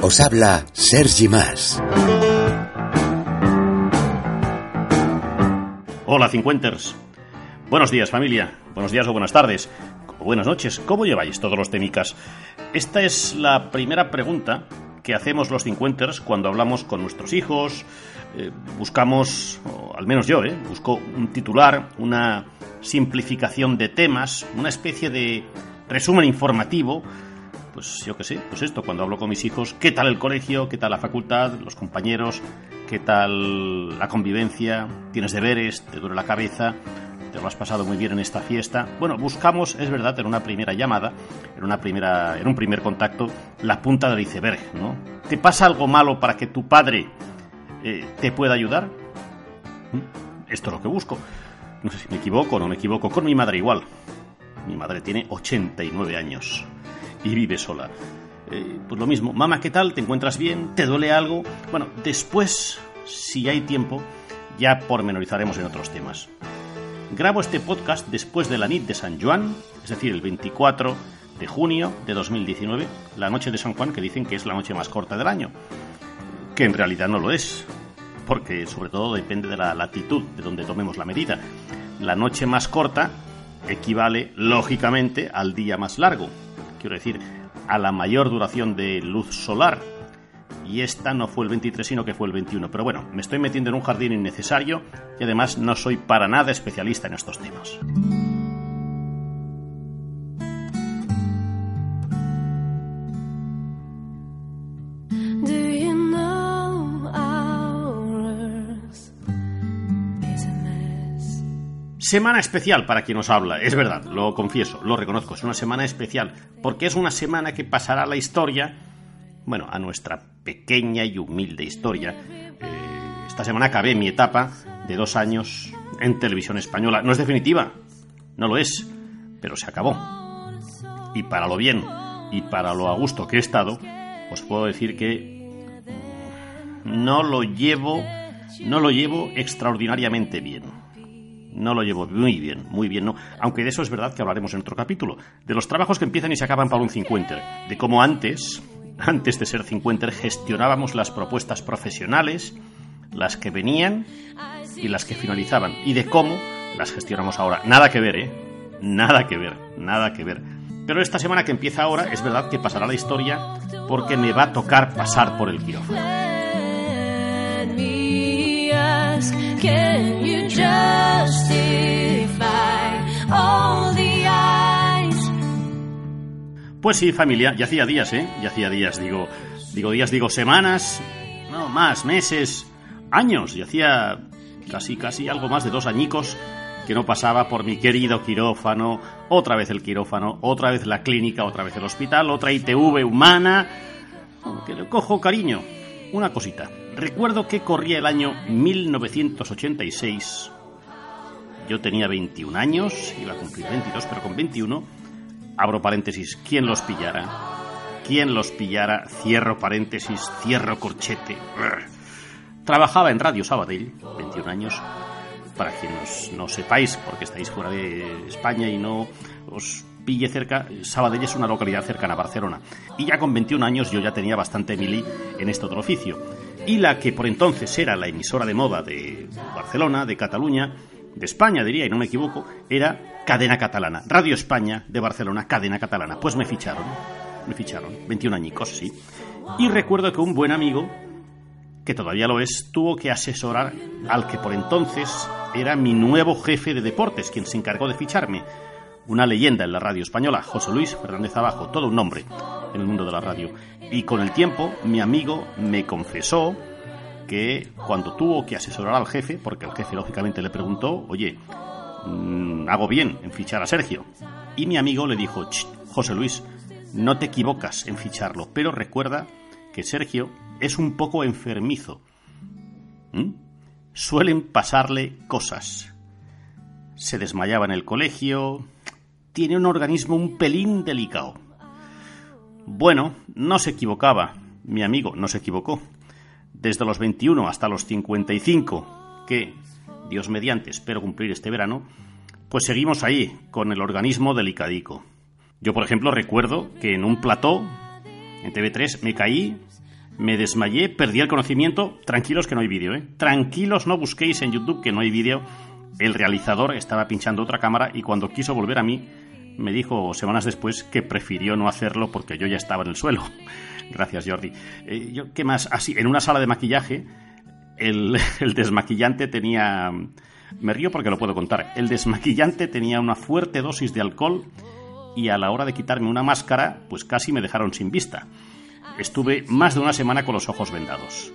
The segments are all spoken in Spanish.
Os habla Sergi Más. Hola, Cincuenters. Buenos días, familia. Buenos días o buenas tardes. O buenas noches. ¿Cómo lleváis todos los temicas? Esta es la primera pregunta que hacemos los Cincuenters cuando hablamos con nuestros hijos. Eh, buscamos, al menos yo, eh, busco un titular, una simplificación de temas, una especie de resumen informativo. Pues yo qué sé, pues esto, cuando hablo con mis hijos, ¿qué tal el colegio? ¿Qué tal la facultad? ¿Los compañeros? ¿Qué tal la convivencia? ¿Tienes deberes? ¿Te duele la cabeza? ¿Te lo has pasado muy bien en esta fiesta? Bueno, buscamos, es verdad, en una primera llamada, en, una primera, en un primer contacto, la punta del iceberg, ¿no? ¿Te pasa algo malo para que tu padre eh, te pueda ayudar? ¿Mm? Esto es lo que busco. No sé si me equivoco o no me equivoco. Con mi madre igual. Mi madre tiene 89 años y vive sola. Eh, pues lo mismo, mamá, ¿qué tal? ¿Te encuentras bien? ¿Te duele algo? Bueno, después, si hay tiempo, ya pormenorizaremos en otros temas. Grabo este podcast después de la NIT de San Juan, es decir, el 24 de junio de 2019, la noche de San Juan, que dicen que es la noche más corta del año, que en realidad no lo es, porque sobre todo depende de la latitud de donde tomemos la medida. La noche más corta equivale, lógicamente, al día más largo, quiero decir, a la mayor duración de luz solar. Y esta no fue el 23, sino que fue el 21. Pero bueno, me estoy metiendo en un jardín innecesario y además no soy para nada especialista en estos temas. Semana especial para quien nos habla, es verdad, lo confieso, lo reconozco, es una semana especial, porque es una semana que pasará a la historia, bueno, a nuestra pequeña y humilde historia. Eh, esta semana acabé mi etapa de dos años en televisión española. No es definitiva, no lo es, pero se acabó. Y para lo bien y para lo a gusto que he estado, os puedo decir que no lo llevo, no lo llevo extraordinariamente bien. No lo llevo muy bien, muy bien, no. Aunque de eso es verdad que hablaremos en otro capítulo. De los trabajos que empiezan y se acaban para un 50. De cómo antes, antes de ser 50, gestionábamos las propuestas profesionales, las que venían y las que finalizaban. Y de cómo las gestionamos ahora. Nada que ver, ¿eh? Nada que ver, nada que ver. Pero esta semana que empieza ahora, es verdad que pasará la historia porque me va a tocar pasar por el quirófano. Pues sí, familia, ya hacía días, ¿eh? Ya hacía días, digo, digo días, digo semanas, no más, meses, años, y hacía casi, casi algo más de dos añicos que no pasaba por mi querido quirófano, otra vez el quirófano, otra vez la clínica, otra vez el hospital, otra ITV humana, que le cojo cariño. Una cosita, recuerdo que corría el año 1986, yo tenía 21 años, iba a cumplir 22, pero con 21 abro paréntesis, ¿quién los pillara? ¿Quién los pillara? Cierro paréntesis, cierro corchete. Trabajaba en Radio Sabadell, 21 años. Para quienes no sepáis, porque estáis fuera de España y no os pille cerca, Sabadell es una localidad cercana a Barcelona. Y ya con 21 años yo ya tenía bastante mili en este otro oficio. Y la que por entonces era la emisora de moda de Barcelona, de Cataluña, de España, diría, y no me equivoco, era Cadena Catalana. Radio España de Barcelona, Cadena Catalana. Pues me ficharon. Me ficharon. 21 añicos, sí. Y recuerdo que un buen amigo, que todavía lo es, tuvo que asesorar al que por entonces era mi nuevo jefe de deportes, quien se encargó de ficharme. Una leyenda en la radio española, José Luis Fernández Abajo, todo un nombre. en el mundo de la radio. Y con el tiempo, mi amigo me confesó que cuando tuvo que asesorar al jefe, porque el jefe lógicamente le preguntó, oye, mm, hago bien en fichar a Sergio. Y mi amigo le dijo, "Ch, José Luis, no te equivocas en ficharlo, pero recuerda que Sergio es un poco enfermizo. ¿Mm? Suelen pasarle cosas. Se desmayaba en el colegio, tiene un organismo un pelín delicado. Bueno, no se equivocaba, mi amigo no se equivocó. Desde los 21 hasta los 55, que, Dios mediante, espero cumplir este verano, pues seguimos ahí, con el organismo delicadico. Yo, por ejemplo, recuerdo que en un plató, en TV3, me caí, me desmayé, perdí el conocimiento. Tranquilos que no hay vídeo, ¿eh? Tranquilos, no busquéis en YouTube que no hay vídeo. El realizador estaba pinchando otra cámara y cuando quiso volver a mí, me dijo semanas después que prefirió no hacerlo porque yo ya estaba en el suelo. Gracias, Jordi. Eh, yo, ¿Qué más? Así, en una sala de maquillaje, el, el desmaquillante tenía... Me río porque lo puedo contar. El desmaquillante tenía una fuerte dosis de alcohol y a la hora de quitarme una máscara, pues casi me dejaron sin vista. Estuve más de una semana con los ojos vendados.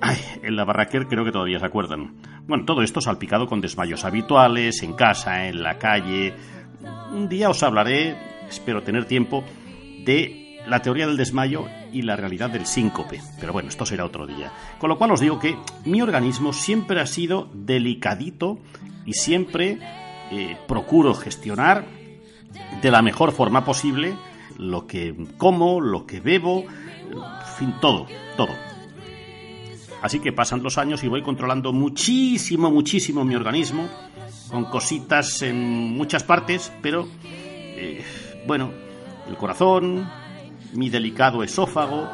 Ay, en la Barraquer creo que todavía se acuerdan. Bueno, todo esto salpicado con desmayos habituales, en casa, en la calle. Un día os hablaré, espero tener tiempo, de la teoría del desmayo y la realidad del síncope. Pero bueno, esto será otro día. Con lo cual os digo que mi organismo siempre ha sido delicadito y siempre eh, procuro gestionar de la mejor forma posible lo que como, lo que bebo, en fin, todo, todo. Así que pasan los años y voy controlando muchísimo, muchísimo mi organismo, con cositas en muchas partes, pero eh, bueno, el corazón, mi delicado esófago,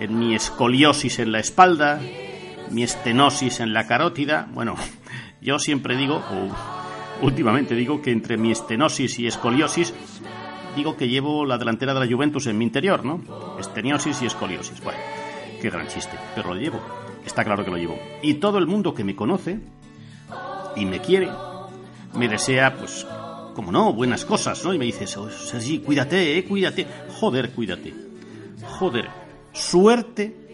en mi escoliosis en la espalda, mi estenosis en la carótida. Bueno, yo siempre digo, o últimamente digo, que entre mi estenosis y escoliosis digo que llevo la delantera de la Juventus en mi interior, ¿no? Esteniosis y escoliosis. Bueno, qué gran chiste, pero lo llevo. Está claro que lo llevo. Y todo el mundo que me conoce y me quiere, me desea, pues, como no, buenas cosas, ¿no? Y me dice, Sergi, cuídate, eh, cuídate. Joder, cuídate. Joder, suerte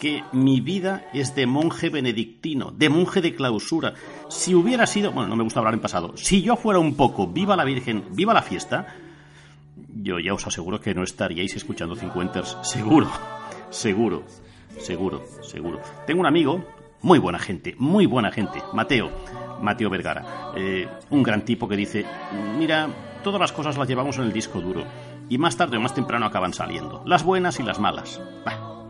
que mi vida es de monje benedictino, de monje de clausura. Si hubiera sido, bueno, no me gusta hablar en pasado, si yo fuera un poco viva la Virgen, viva la fiesta, yo ya os aseguro que no estaríais escuchando Cincuenters. Seguro, seguro, seguro, seguro. Tengo un amigo, muy buena gente, muy buena gente, Mateo, Mateo Vergara. Eh, un gran tipo que dice, mira, todas las cosas las llevamos en el disco duro. Y más tarde o más temprano acaban saliendo. Las buenas y las malas. Bah,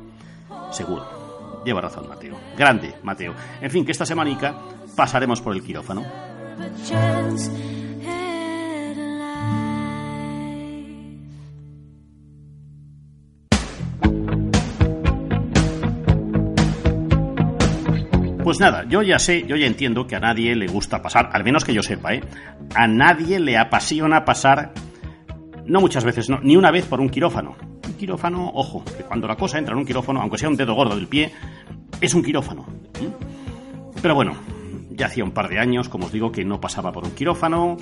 seguro. Lleva razón, Mateo. Grande, Mateo. En fin, que esta semanica pasaremos por el quirófano. Pues nada, yo ya sé, yo ya entiendo que a nadie le gusta pasar, al menos que yo sepa, ¿eh? A nadie le apasiona pasar, no muchas veces, no, ni una vez por un quirófano. Un quirófano, ojo, que cuando la cosa entra en un quirófano, aunque sea un dedo gordo del pie, es un quirófano. ¿eh? Pero bueno, ya hacía un par de años, como os digo, que no pasaba por un quirófano,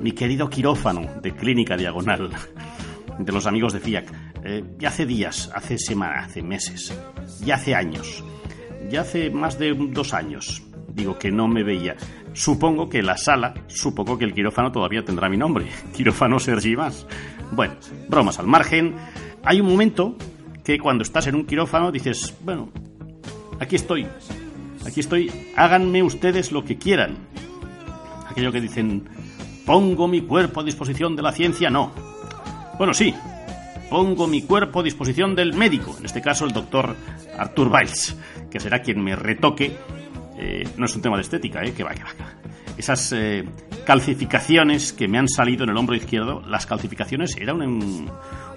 mi querido quirófano de Clínica Diagonal, de los amigos de FIAC. Eh, ya hace días, hace semanas, hace meses, ya hace años ya hace más de dos años. Digo que no me veía. Supongo que la sala, supongo que el quirófano todavía tendrá mi nombre. Quirófano Sergi Más. Bueno, bromas al margen. Hay un momento que cuando estás en un quirófano dices, bueno, aquí estoy. Aquí estoy. Háganme ustedes lo que quieran. Aquello que dicen, pongo mi cuerpo a disposición de la ciencia, no. Bueno, sí, pongo mi cuerpo a disposición del médico, en este caso el doctor Arthur Biles, que será quien me retoque. Eh, no es un tema de estética, ¿eh? que va, que va. Esas eh, calcificaciones que me han salido en el hombro izquierdo, las calcificaciones eran un,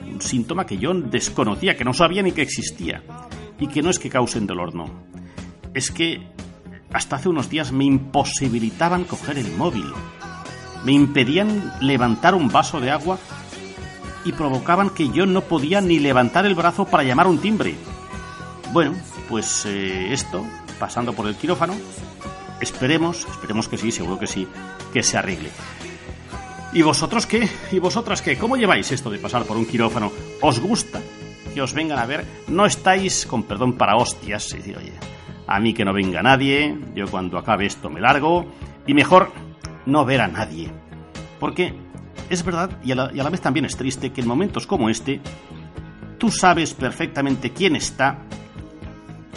un síntoma que yo desconocía, que no sabía ni que existía. Y que no es que causen dolor, no. Es que hasta hace unos días me imposibilitaban coger el móvil. Me impedían levantar un vaso de agua y provocaban que yo no podía ni levantar el brazo para llamar un timbre. Bueno, pues eh, esto, pasando por el quirófano, esperemos, esperemos que sí, seguro que sí, que se arregle. ¿Y vosotros qué? ¿Y vosotras qué? ¿Cómo lleváis esto de pasar por un quirófano? ¿Os gusta que os vengan a ver? ¿No estáis, con perdón para hostias, a mí que no venga nadie, yo cuando acabe esto me largo, y mejor no ver a nadie? Porque es verdad, y a la, vez también es triste, que en momentos como este, tú sabes perfectamente quién está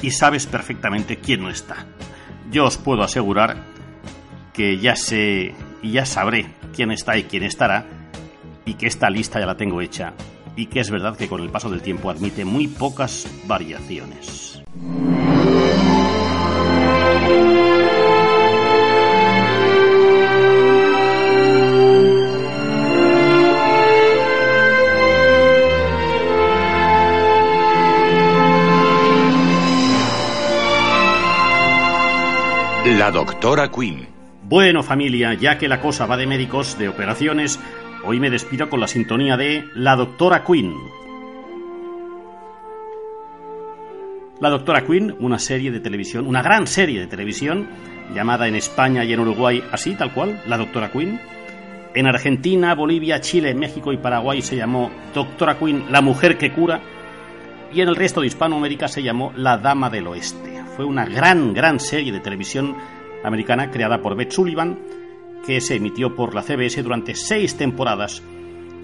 y sabes perfectamente quién no está. Yo os puedo asegurar que ya sé y ya sabré quién está y quién estará y que esta lista ya la tengo hecha y que es verdad que con el paso del tiempo admite muy pocas variaciones. La doctora Quinn. Bueno familia, ya que la cosa va de médicos, de operaciones, hoy me despido con la sintonía de La Doctora Quinn. La Doctora Quinn, una serie de televisión, una gran serie de televisión, llamada en España y en Uruguay así, tal cual, La Doctora Quinn. En Argentina, Bolivia, Chile, México y Paraguay se llamó Doctora Quinn, la mujer que cura. Y en el resto de Hispanoamérica se llamó La Dama del Oeste. Fue una gran, gran serie de televisión americana creada por Beth Sullivan, que se emitió por la CBS durante seis temporadas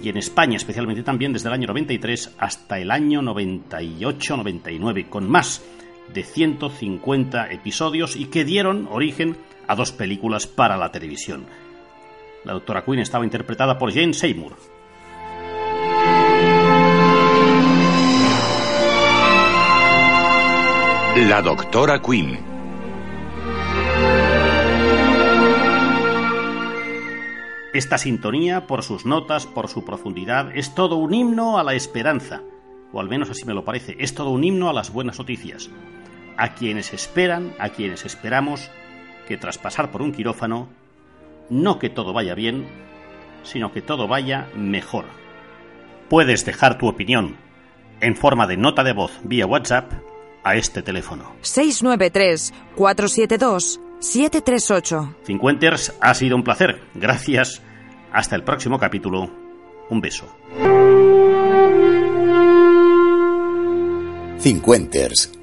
y en España especialmente también desde el año 93 hasta el año 98-99, con más de 150 episodios y que dieron origen a dos películas para la televisión. La doctora Quinn estaba interpretada por Jane Seymour. La doctora Quinn. Esta sintonía, por sus notas, por su profundidad, es todo un himno a la esperanza, o al menos así me lo parece, es todo un himno a las buenas noticias, a quienes esperan, a quienes esperamos que tras pasar por un quirófano, no que todo vaya bien, sino que todo vaya mejor. Puedes dejar tu opinión en forma de nota de voz vía WhatsApp a este teléfono. 693-472-738. Cincuenters, ha sido un placer. Gracias. Hasta el próximo capítulo. Un beso. Cincuenters.